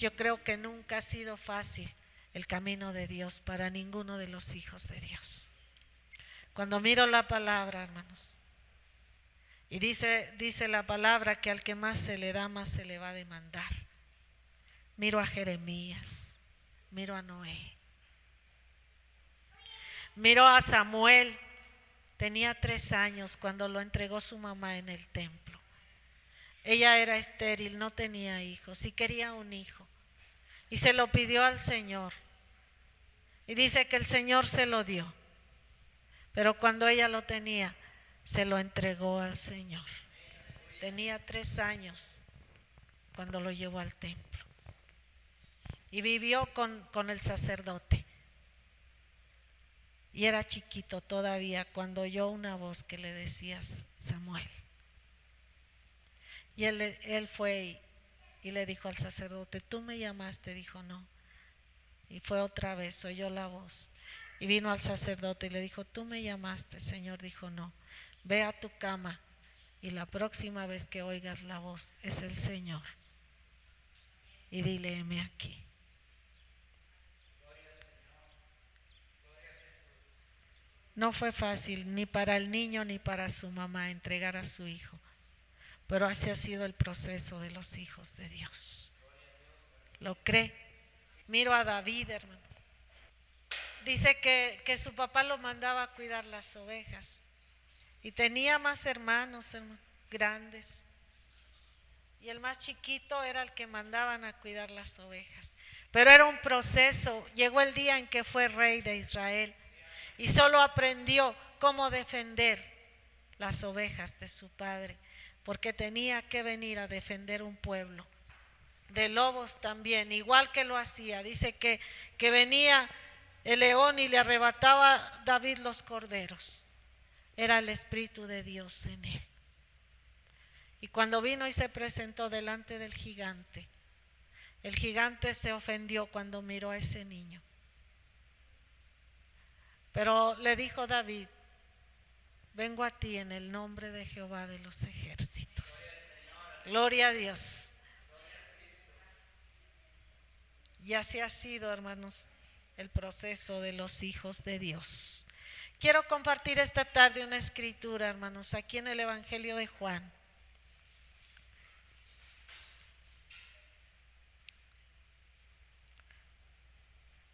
Yo creo que nunca ha sido fácil el camino de Dios para ninguno de los hijos de Dios. Cuando miro la palabra, hermanos, y dice, dice la palabra que al que más se le da, más se le va a demandar. Miro a Jeremías, miro a Noé, miro a Samuel, tenía tres años cuando lo entregó su mamá en el templo. Ella era estéril, no tenía hijos, y quería un hijo. Y se lo pidió al Señor. Y dice que el Señor se lo dio. Pero cuando ella lo tenía, se lo entregó al Señor. Tenía tres años cuando lo llevó al templo. Y vivió con, con el sacerdote. Y era chiquito todavía cuando oyó una voz que le decía Samuel. Y él, él fue y, le dijo al sacerdote, tú me llamaste, dijo no. Y fue otra vez, oyó la voz. Y vino al sacerdote y le dijo, tú me llamaste, Señor, dijo no. Ve a tu cama y la próxima vez que oigas la voz es el Señor. Y dile, aquí. No fue fácil ni para el niño ni para su mamá entregar a su hijo. Pero así ha sido el proceso de los hijos de Dios. ¿Lo cree? Miro a David, hermano. Dice que, que su papá lo mandaba a cuidar las ovejas. Y tenía más hermanos grandes. Y el más chiquito era el que mandaban a cuidar las ovejas. Pero era un proceso. Llegó el día en que fue rey de Israel. Y solo aprendió cómo defender las ovejas de su padre porque tenía que venir a defender un pueblo. De lobos también, igual que lo hacía. Dice que, que venía el león y le arrebataba a David los corderos. Era el Espíritu de Dios en él. Y cuando vino y se presentó delante del gigante, el gigante se ofendió cuando miró a ese niño. Pero le dijo David, vengo a ti en el nombre de Jehová de los ejércitos. Gloria a Dios. Y así ha sido, hermanos, el proceso de los hijos de Dios. Quiero compartir esta tarde una escritura, hermanos, aquí en el Evangelio de Juan.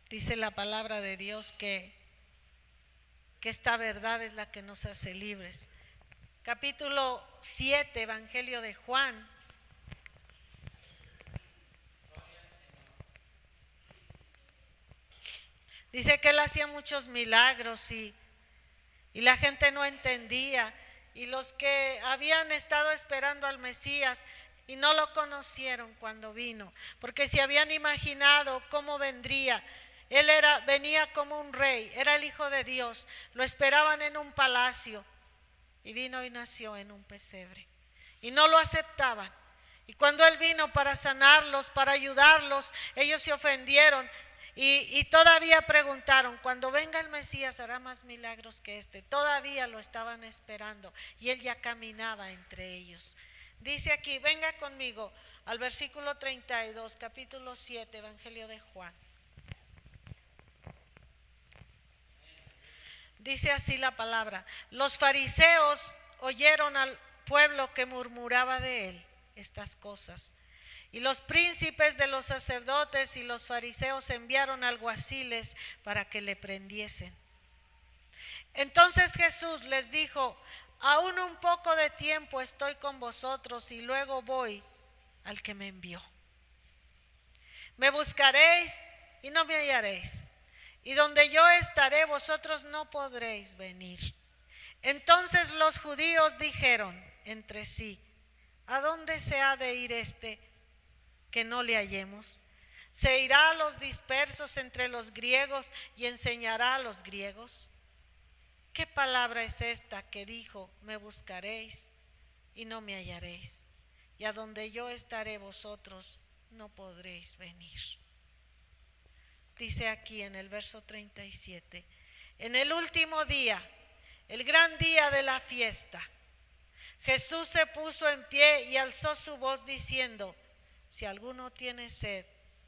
Dice la palabra de Dios que que esta verdad es la que nos hace libres. Capítulo 7, Evangelio de Juan. Dice que él hacía muchos milagros y, y la gente no entendía. Y los que habían estado esperando al Mesías y no lo conocieron cuando vino, porque se habían imaginado cómo vendría, él era, venía como un rey, era el Hijo de Dios. Lo esperaban en un palacio y vino y nació en un pesebre. Y no lo aceptaban. Y cuando Él vino para sanarlos, para ayudarlos, ellos se ofendieron y, todavía preguntaron, cuando venga el Mesías hará más milagros que este. Todavía lo estaban esperando y Él ya caminaba entre ellos. Dice aquí, venga conmigo al versículo 32, capítulo 7, Evangelio de Juan. Dice así la palabra. Los fariseos oyeron al pueblo que murmuraba de él estas cosas. Y los príncipes de los sacerdotes y los fariseos enviaron alguaciles para que le prendiesen. Entonces Jesús les dijo, aún un poco de tiempo estoy con vosotros y luego voy al que me envió. Me buscaréis y no me hallaréis y donde yo estaré vosotros no podréis venir. Entonces los judíos dijeron entre sí, ¿a dónde se ha de ir este que no le hallemos? ¿Se irá a los dispersos entre los griegos y enseñará a los griegos? ¿Qué palabra es esta que dijo, me buscaréis y no me hallaréis? Y a donde yo estaré vosotros no podréis venir. Dice aquí en el verso 37, en el último día, el gran día de la fiesta, Jesús se puso en pie y alzó su voz diciendo, si alguno tiene sed,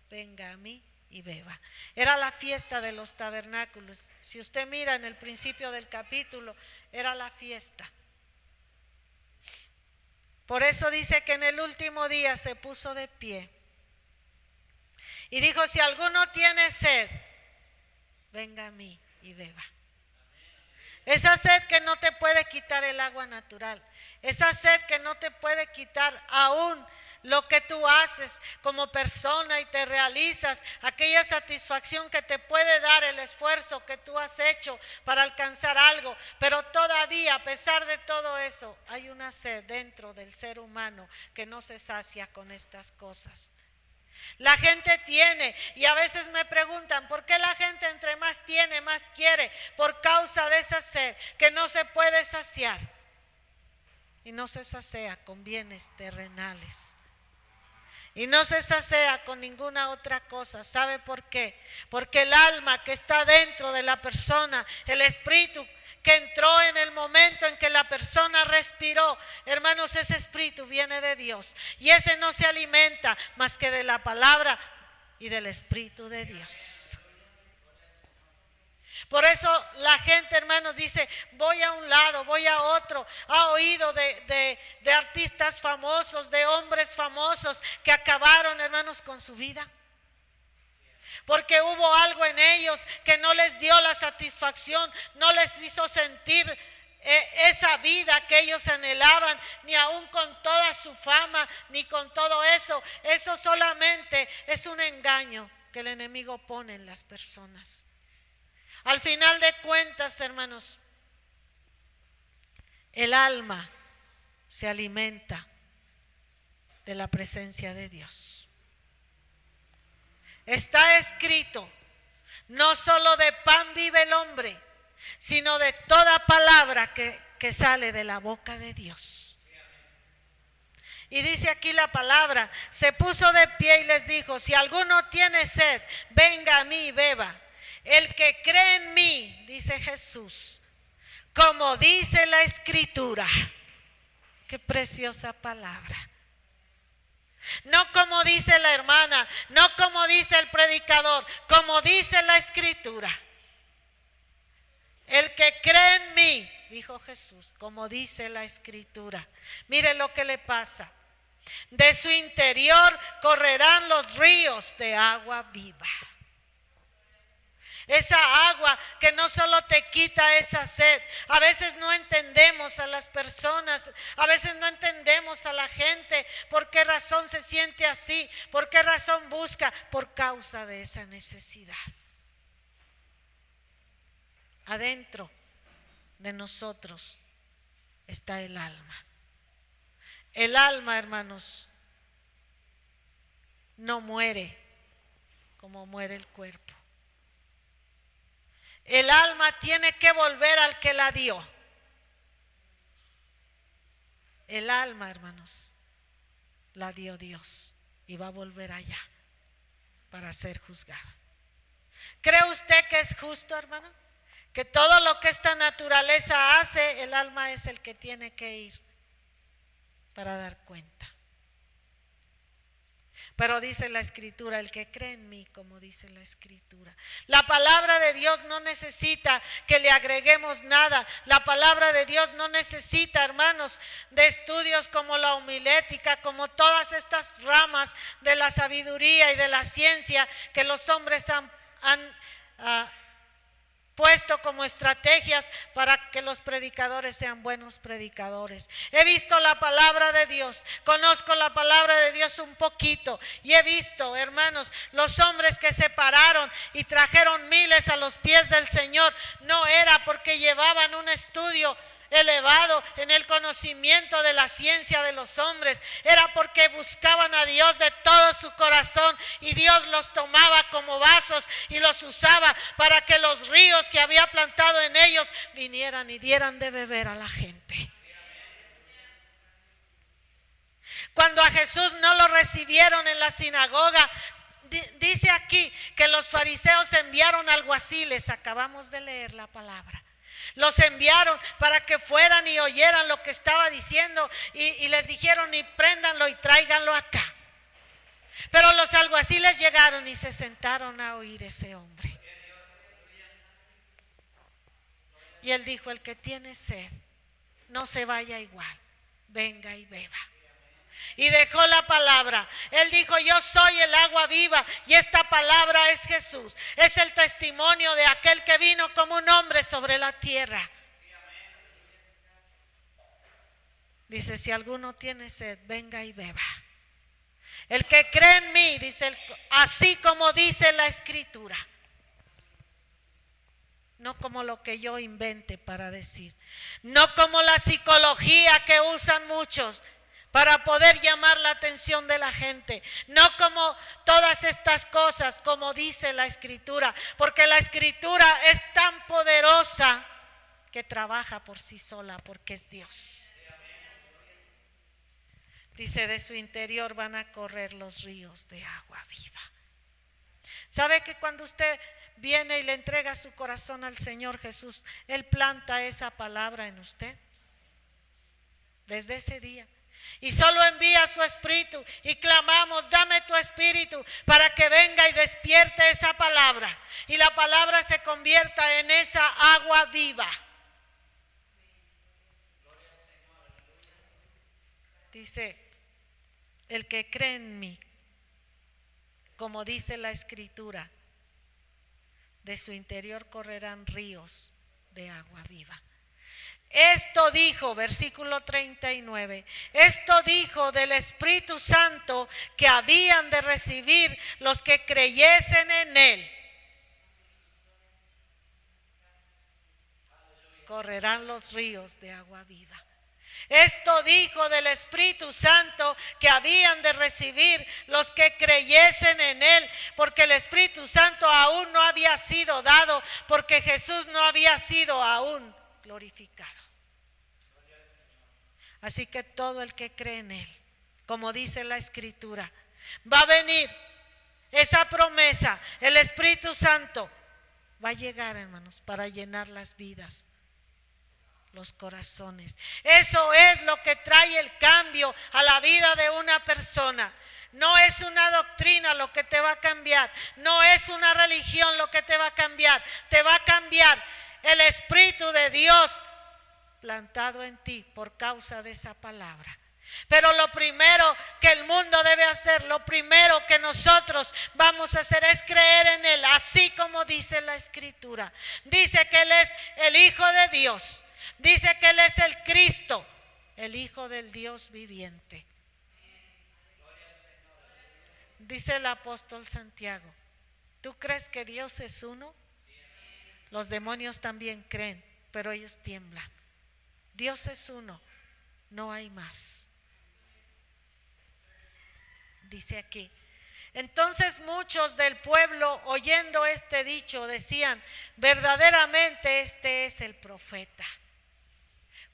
venga a mí y beba. Era la fiesta de los tabernáculos. Si usted mira en el principio del capítulo, era la fiesta. Por eso dice que en el último día se puso de pie. Y dijo, si alguno tiene sed, venga a mí y beba. Esa sed que no te puede quitar el agua natural. Esa sed que no te puede quitar aún lo que tú haces como persona y te realizas, aquella satisfacción que te puede dar el esfuerzo que tú has hecho para alcanzar algo, pero todavía a pesar de todo eso hay una sed dentro del ser humano que no se sacia con estas cosas. La gente tiene y a veces me preguntan, ¿por qué la gente entre más tiene, más quiere? Por causa de esa sed que no se puede saciar. Y no se sacia con bienes terrenales. Y no se sacea con ninguna otra cosa. ¿Sabe por qué? Porque el alma que está dentro de la persona, el espíritu que entró en el momento en que la persona respiró, hermanos, ese espíritu viene de Dios. Y ese no se alimenta más que de la palabra y del espíritu de Dios. Por eso la gente, hermanos, dice, voy a un lado, voy a otro. Ha oído de, artistas famosos, de hombres famosos que acabaron, hermanos, con su vida. Porque hubo algo en ellos que no les dio la satisfacción, no les hizo sentir eh, esa vida que ellos anhelaban, ni aún con toda su fama, ni con todo eso. Eso solamente es un engaño que el enemigo pone en las personas. Al final de cuentas, hermanos, el alma se alimenta de la presencia de Dios. Está escrito, no solo de pan vive el hombre, sino de toda palabra que, que sale de la boca de Dios. Y dice aquí la palabra, se puso de pie y les dijo, si alguno tiene sed, venga a mí y beba. El que cree en mí, dice Jesús, como dice la escritura. Qué preciosa palabra. No como dice la hermana, no como dice el predicador, como dice la escritura. El que cree en mí, dijo Jesús, como dice la escritura. Mire lo que le pasa. De su interior correrán los ríos de agua viva. Esa agua que no solo te quita esa sed. A veces no entendemos a las personas, a veces no entendemos a la gente por qué razón se siente así, por qué razón busca, por causa de esa necesidad. Adentro de nosotros está el alma. El alma, hermanos, no muere como muere el cuerpo. El alma tiene que volver al que la dio. El alma, hermanos, la dio Dios y va a volver allá para ser juzgada. ¿Cree usted que es justo, hermano? Que todo lo que esta naturaleza hace, el alma es el que tiene que ir para dar cuenta. Pero dice la escritura, el que cree en mí, como dice la escritura. La palabra de Dios no necesita que le agreguemos nada. La palabra de Dios no necesita, hermanos, de estudios como la homilética, como todas estas ramas de la sabiduría y de la ciencia que los hombres han, ah, puesto como estrategias para que los predicadores sean buenos predicadores. He visto la palabra de Dios, conozco la palabra de Dios un poquito y he visto, hermanos, los hombres que se pararon y trajeron miles a los pies del Señor, no era porque llevaban un estudio elevado en el conocimiento de la ciencia de los hombres. Era porque buscaban a Dios de todo su corazón y Dios los tomaba como vasos y los usaba para que los ríos que había plantado en ellos vinieran y dieran de beber a la gente. Cuando a Jesús no lo recibieron en la sinagoga, dice aquí que los fariseos enviaron alguaciles, acabamos de leer la palabra. Los enviaron para que fueran y oyeran lo que estaba diciendo y, les dijeron y préndanlo y tráiganlo acá. Pero los alguaciles llegaron y se sentaron a oír ese hombre. Y él dijo, el que tiene sed, no se vaya igual, venga y beba. Y dejó la palabra. Él dijo, yo soy el agua viva y esta palabra es Jesús. Es el testimonio de aquel que vino como un hombre sobre la tierra. Dice, si alguno tiene sed, venga y beba. El que cree en mí, dice, así como dice la escritura. No como lo que yo invente para decir. No como la psicología que usan muchos para poder llamar la atención de la gente. No como todas estas cosas, como dice la escritura. Porque la escritura es tan poderosa que trabaja por sí sola porque es Dios. Dice, de su interior van a correr los ríos de agua viva. ¿Sabe que cuando usted viene y le entrega su corazón al Señor Jesús, Él planta esa palabra en usted? Desde ese día. Y solo envía su espíritu y clamamos, dame tu espíritu para que venga y despierte esa palabra. Y la palabra se convierta en esa agua viva. Dice, el que cree en mí, como dice la escritura, de su interior correrán ríos de agua viva. Esto dijo, versículo 39, esto dijo del Espíritu Santo que habían de recibir los que creyesen en Él. Correrán los ríos de agua viva. Esto dijo del Espíritu Santo que habían de recibir los que creyesen en Él, porque el Espíritu Santo aún no había sido dado, porque Jesús no había sido aún glorificado. Así que todo el que cree en Él, como dice la Escritura, va a venir esa promesa, el Espíritu Santo va a llegar, hermanos, para llenar las vidas los corazones. Eso es lo que trae el cambio a la vida de una persona. No es una doctrina lo que te va a cambiar, no es una religión lo que te va a cambiar, te va a cambiar el Espíritu de Dios plantado en ti por causa de esa palabra. Pero lo primero que el mundo debe hacer, lo primero que nosotros vamos a hacer es creer en Él, así como dice la Escritura. Dice que Él es el Hijo de Dios Dice que Él es el Cristo, el Hijo del Dios viviente. Dice el apóstol Santiago, ¿tú crees que Dios es uno? Los demonios también creen, pero ellos tiemblan. Dios es uno, no hay más. Dice aquí. Entonces muchos del pueblo, oyendo este dicho, decían, verdaderamente este es el profeta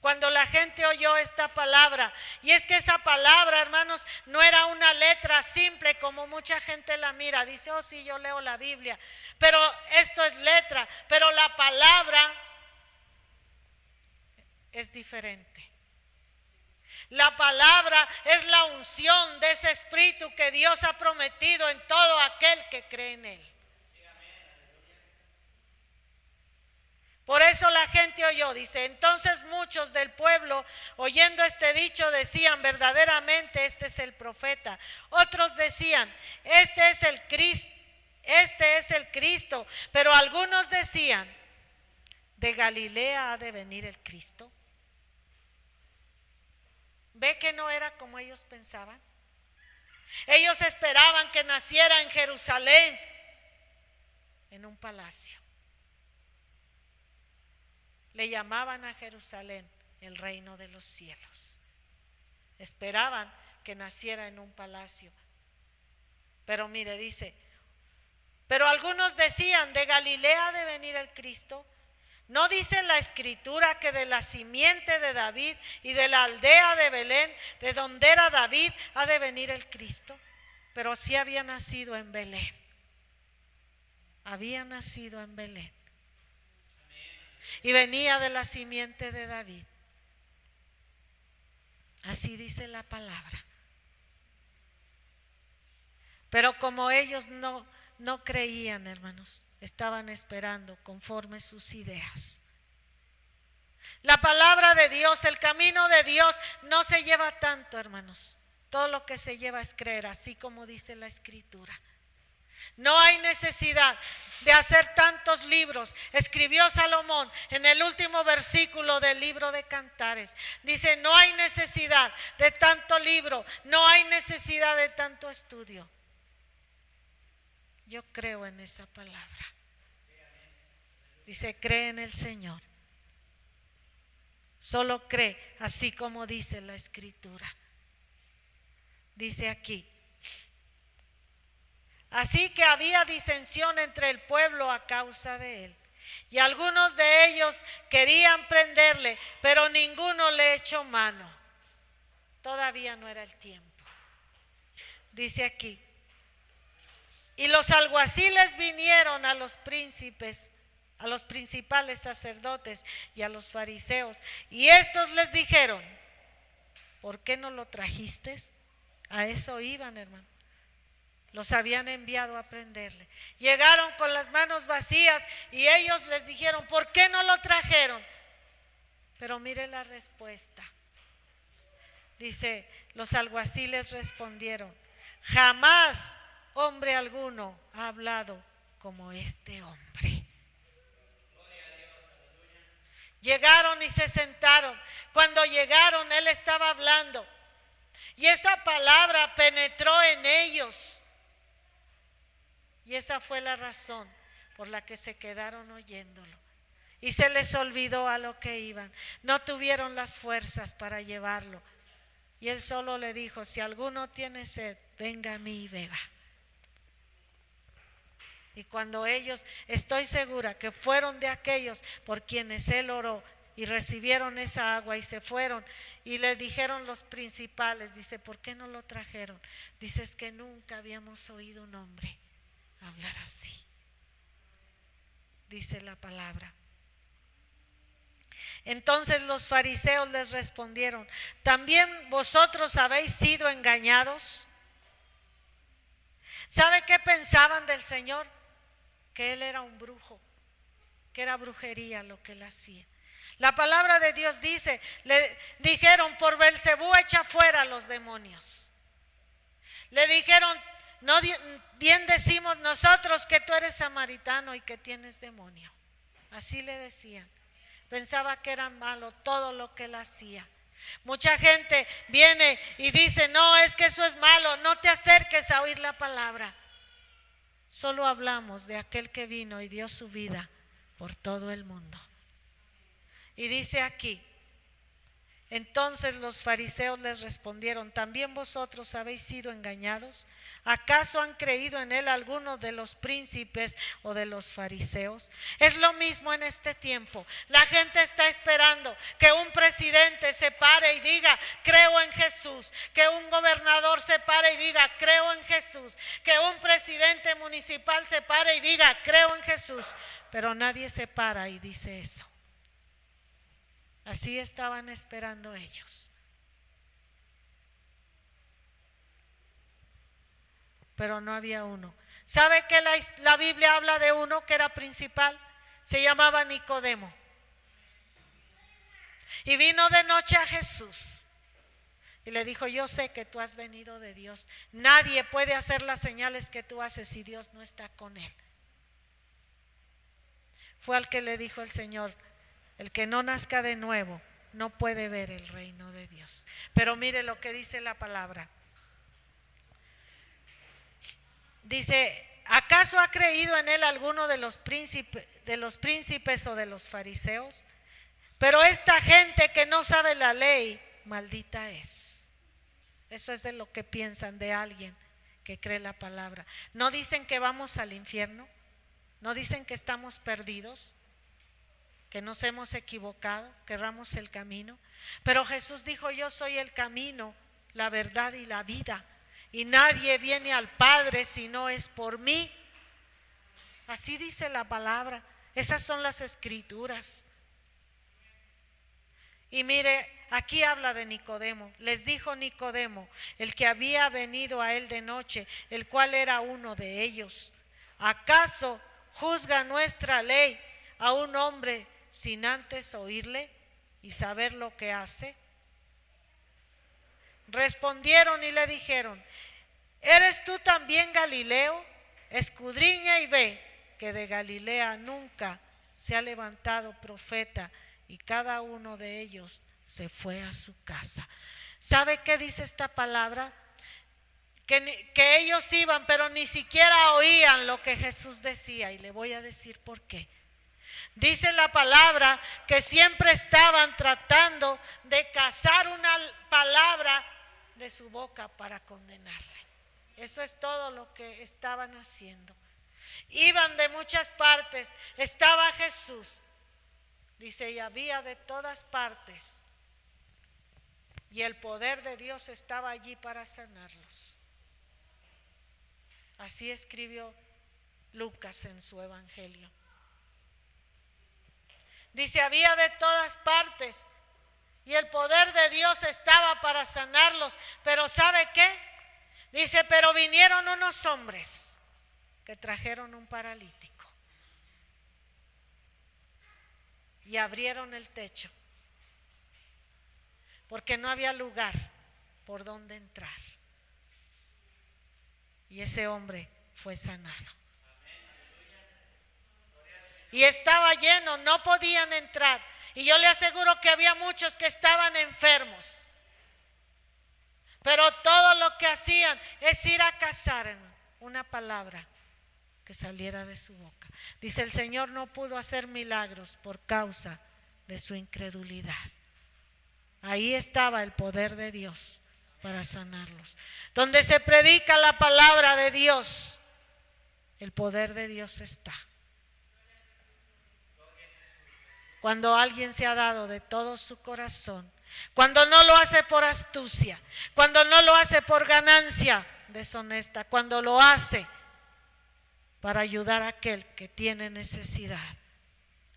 cuando la gente oyó esta palabra. Y es que esa palabra, hermanos, no era una letra simple como mucha gente la mira. Dice, oh sí, yo leo la Biblia. Pero esto es letra. Pero la palabra es diferente. La palabra es la unción de ese espíritu que Dios ha prometido en todo aquel que cree en él. Por eso la gente oyó, dice, entonces muchos del pueblo, oyendo este dicho, decían, verdaderamente este es el profeta. Otros decían, este es el Cristo, este es el Cristo. Pero algunos decían, de Galilea ha de venir el Cristo. ¿Ve que no era como ellos pensaban? Ellos esperaban que naciera en Jerusalén, en un palacio. Le llamaban a Jerusalén el reino de los cielos. Esperaban que naciera en un palacio. Pero mire, dice, pero algunos decían, de Galilea de venir el Cristo. ¿No dice la escritura que de la simiente de David y de la aldea de Belén, de donde era David, ha de venir el Cristo? pero sí había nacido en Belén. Había nacido en Belén. Y venía de la simiente de David. Así dice la palabra. Pero como ellos no, no creían, hermanos, estaban esperando conforme sus ideas. La palabra de Dios, el camino de Dios no se lleva tanto, hermanos. Todo lo que se lleva es creer, así como dice la escritura. No hay necesidad de hacer tantos libros. Escribió Salomón en el último versículo del libro de Cantares. Dice, no hay necesidad de tanto libro, no hay necesidad de tanto estudio. Yo creo en esa palabra. Dice, cree en el Señor Solo cree, así como dice la escritura. Dice aquí. Así que había disensión entre el pueblo a causa de él. Y algunos de ellos querían prenderle, pero ninguno le echó mano. Todavía no era el tiempo. Dice aquí. Y los alguaciles vinieron a los príncipes a los principales sacerdotes y a los fariseos. Y estos les dijeron, ¿por qué no lo trajiste? A eso iban, hermano. Los habían enviado a prenderle. Llegaron con las manos vacías y ellos les dijeron, ¿por qué no lo trajeron? Pero mire la respuesta. Dice, los alguaciles respondieron, jamás hombre alguno ha hablado como este hombre. Llegaron y se sentaron. Cuando llegaron, Él estaba hablando. Y esa palabra penetró en ellos. Y esa fue la razón por la que se quedaron oyéndolo. Y se les olvidó a lo que iban. No tuvieron las fuerzas para llevarlo. Y él solo le dijo, si alguno tiene sed, venga a mí y beba. Y cuando ellos, estoy segura que fueron de aquellos por quienes él oró y recibieron esa agua y se fueron y le dijeron los principales, dice, ¿por qué no lo trajeron? Dice, es que nunca habíamos oído un hombre hablar así. Dice la palabra. Entonces los fariseos les respondieron, ¿también vosotros habéis sido engañados? ¿Sabe qué pensaban del Señor? que él era un brujo, que era brujería lo que él hacía. La palabra de Dios dice, le dijeron, por Belcebú echa fuera a los demonios. Le dijeron, no bien decimos nosotros que tú eres samaritano y que tienes demonio. Así le decían. Pensaba que era malo todo lo que él hacía. Mucha gente viene y dice, no, es que eso es malo, no te acerques a oír la palabra. Solo hablamos de aquel que vino y dio su vida por todo el mundo. Y dice aquí, entonces los fariseos les respondieron, ¿también vosotros habéis sido engañados? ¿Acaso han creído en él algunos de los príncipes o de los fariseos? Es lo mismo en este tiempo. La gente está esperando que un presidente se pare y diga, creo en Jesús. Que un gobernador se pare y diga, creo en Jesús. Que un presidente municipal se pare y diga, creo en Jesús. Pero nadie se para y dice eso. Así estaban esperando ellos. Pero no había uno. ¿Sabe que la, Biblia habla de uno que era principal? Se llamaba Nicodemo. Y vino de noche a Jesús. Y le dijo, yo sé que tú has venido de Dios. Nadie puede hacer las señales que tú haces si Dios no está con él. Fue al que le dijo el Señor, el que no nazca de nuevo no puede ver el reino de Dios. Pero mire lo que dice la palabra. Dice, ¿acaso ha creído en él alguno de los príncipes, de los príncipes o de los fariseos? Pero esta gente que no sabe la ley, maldita es. Eso es de lo que piensan de alguien que cree la palabra. No dicen que vamos al infierno, no dicen que estamos perdidos, que nos hemos equivocado, que erramos el camino. Pero Jesús dijo, yo soy el camino, la verdad y la vida. y nadie viene al Padre si no es por mí. Así dice la palabra. Esas son las escrituras. Y mire, aquí habla de Nicodemo. Les dijo Nicodemo, el que había venido a él de noche, el cual era uno de ellos. ¿Acaso juzga nuestra ley a un hombre sin antes oírle y saber lo que hace? Respondieron y le dijeron, ¿eres tú también Galileo? Escudriña y ve que de Galilea nunca se ha levantado profeta y cada uno de ellos se fue a su casa. ¿Sabe qué dice esta palabra? Que, ellos iban, pero ni siquiera oían lo que Jesús decía. Y le voy a decir por qué. Dice la palabra que siempre estaban tratando de cazar una palabra de su boca para condenarle. Eso es todo lo que estaban haciendo. Iban de muchas partes. Estaba Jesús. Dice, y había de todas partes. Y el poder de Dios estaba allí para sanarlos. Así escribió Lucas en su evangelio. Dice, había de todas partes. Y el poder de Dios estaba para sanarlos. Pero ¿sabe qué? Dice, pero vinieron unos hombres que trajeron un paralítico. Y abrieron el techo. Porque no había lugar por donde entrar. Y ese hombre fue sanado. Y estaba lleno, no podían entrar. Y yo le aseguro que había muchos que estaban enfermos. Pero todo lo que hacían es ir a cazar una palabra que saliera de su boca. Dice, el Señor no pudo hacer milagros por causa de su incredulidad. Ahí estaba el poder de Dios para sanarlos. Donde se predica la palabra de Dios, el poder de Dios está. Cuando alguien se ha dado de todo su corazón, cuando no lo hace por astucia, cuando no lo hace por ganancia deshonesta, cuando lo hace para ayudar a aquel que tiene necesidad.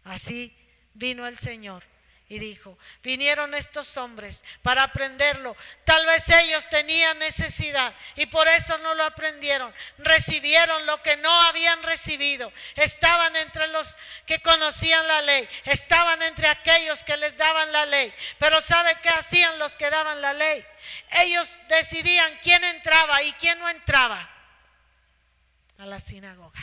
Así vino el Señor y dijo, vinieron estos hombres para aprenderlo. Tal vez ellos tenían necesidad y por eso no lo aprendieron. Recibieron lo que no habían recibido. Estaban entre los que conocían la ley. Estaban entre aquellos que les daban la ley. Pero ¿sabe qué hacían los que daban la ley? Ellos decidían quién entraba y quién no entraba a la sinagoga.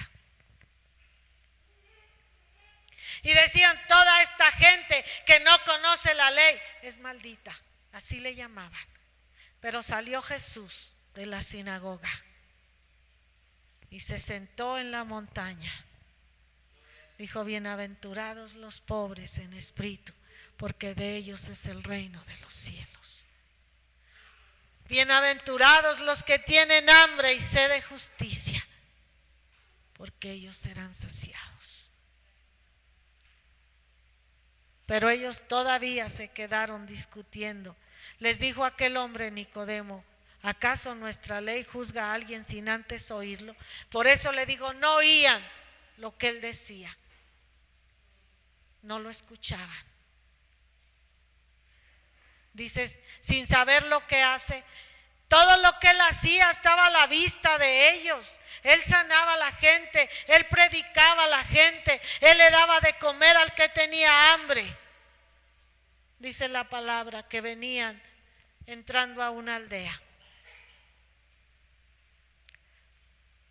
Y decían, toda esta gente que no conoce la ley es maldita. Así le llamaban. Pero salió Jesús de la sinagoga y se sentó en la montaña. Dijo, bienaventurados los pobres en espíritu, porque de ellos es el reino de los cielos. Bienaventurados los que tienen hambre y sed de justicia porque ellos serán saciados. Pero ellos todavía se quedaron discutiendo. Les dijo aquel hombre Nicodemo, ¿acaso nuestra ley juzga a alguien sin antes oírlo? Por eso le digo, no oían lo que él decía. No lo escuchaban. Dices, sin saber lo que hace, todo lo que él hacía estaba a la vista de ellos. Él sanaba a la gente, él predicaba a la gente, él le daba de comer al que tenía hambre. Dice la palabra que venían entrando a una aldea.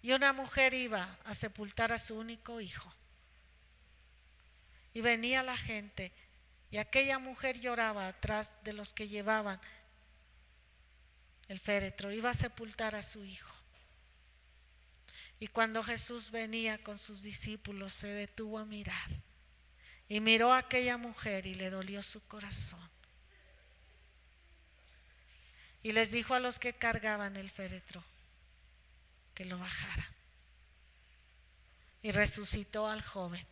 Y una mujer iba a sepultar a su único hijo. Y venía la gente y aquella mujer lloraba atrás de los que llevaban el féretro, iba a sepultar a su hijo. Y cuando Jesús venía con sus discípulos, se detuvo a mirar. Y miró a aquella mujer y le dolió su corazón. Y les dijo a los que cargaban el féretro que lo bajaran. Y resucitó al joven.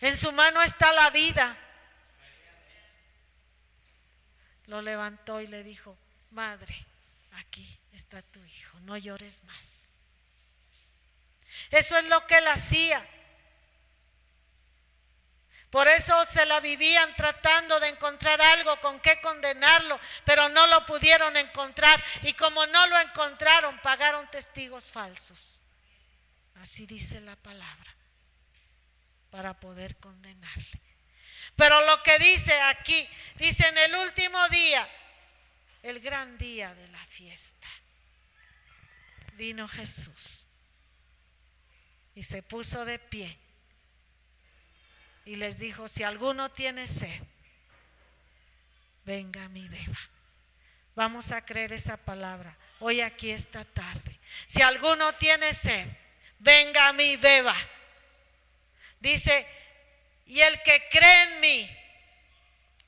En su mano está la vida lo levantó y le dijo, madre, aquí está tu hijo, no llores más. Eso es lo que él hacía. Por eso se la vivían tratando de encontrar algo con qué condenarlo, pero no lo pudieron encontrar. Y como no lo encontraron, pagaron testigos falsos. Así dice la palabra, para poder condenarle. Pero lo que dice aquí, dice en el último día, el gran día de la fiesta, vino Jesús y se puso de pie y les dijo, si alguno tiene sed, venga a mi beba. Vamos a creer esa palabra hoy aquí esta tarde. Si alguno tiene sed, venga a mi beba. Dice, y el que cree en mí,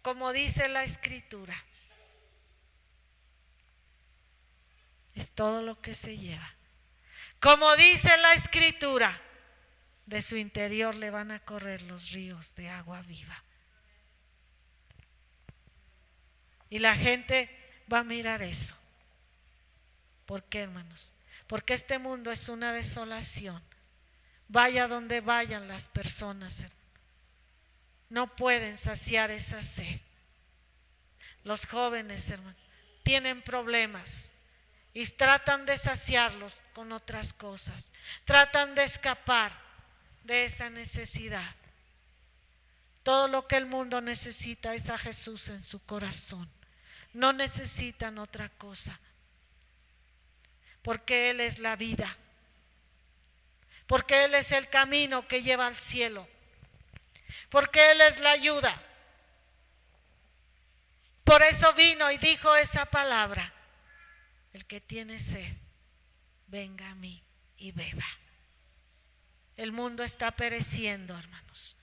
como dice la escritura, es todo lo que se lleva. Como dice la escritura, de su interior le van a correr los ríos de agua viva. Y la gente va a mirar eso. ¿Por qué, hermanos? Porque este mundo es una desolación. Vaya donde vayan las personas, no pueden saciar esa sed. Los jóvenes, hermanos, tienen problemas y tratan de saciarlos con otras cosas. Tratan de escapar de esa necesidad. Todo lo que el mundo necesita es a Jesús en su corazón. No necesitan otra cosa. Porque Él es la vida. Porque Él es el camino que lleva al cielo. Porque Él es la ayuda. Por eso vino y dijo esa palabra. El que tiene sed, venga a mí y beba. El mundo está pereciendo, hermanos.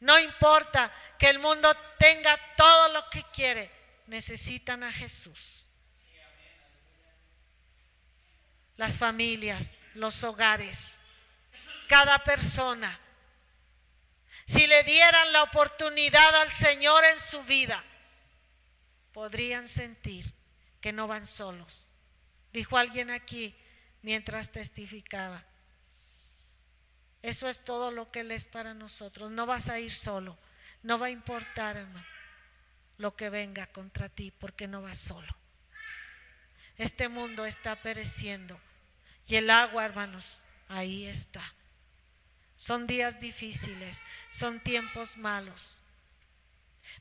No importa que el mundo tenga todo lo que quiere, necesitan a Jesús. Las familias, los hogares, cada persona. Si le dieran la oportunidad al Señor en su vida, podrían sentir que no van solos. Dijo alguien aquí mientras testificaba. Eso es todo lo que Él es para nosotros. No vas a ir solo. No va a importar, hermano, lo que venga contra ti, porque no vas solo. Este mundo está pereciendo. Y el agua, hermanos, ahí está. Son días difíciles, son tiempos malos,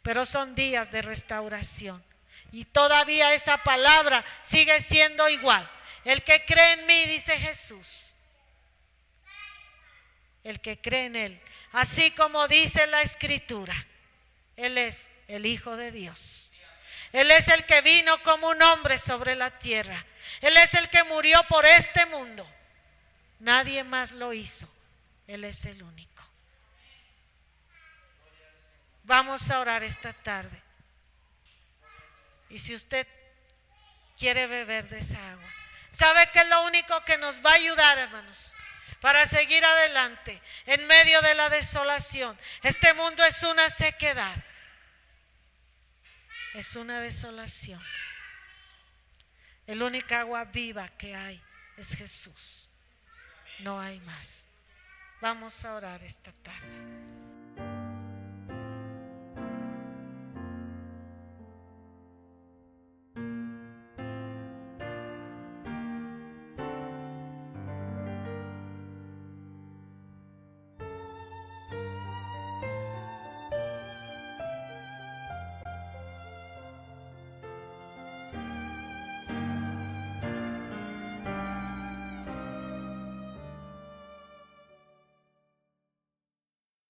pero son días de restauración. Y todavía esa palabra sigue siendo igual. El que cree en mí, dice Jesús. El que cree en Él. Así como dice la escritura. Él es el Hijo de Dios. Él es el que vino como un hombre sobre la tierra. Él es el que murió por este mundo. Nadie más lo hizo. Él es el único. Vamos a orar esta tarde. Y si usted quiere beber de esa agua, ¿sabe que es lo único que nos va a ayudar, hermanos? Para seguir adelante en medio de la desolación. Este mundo es una sequedad. Es una desolación. El única agua viva que hay es Jesús. No hay más. Vamos a orar esta tarde.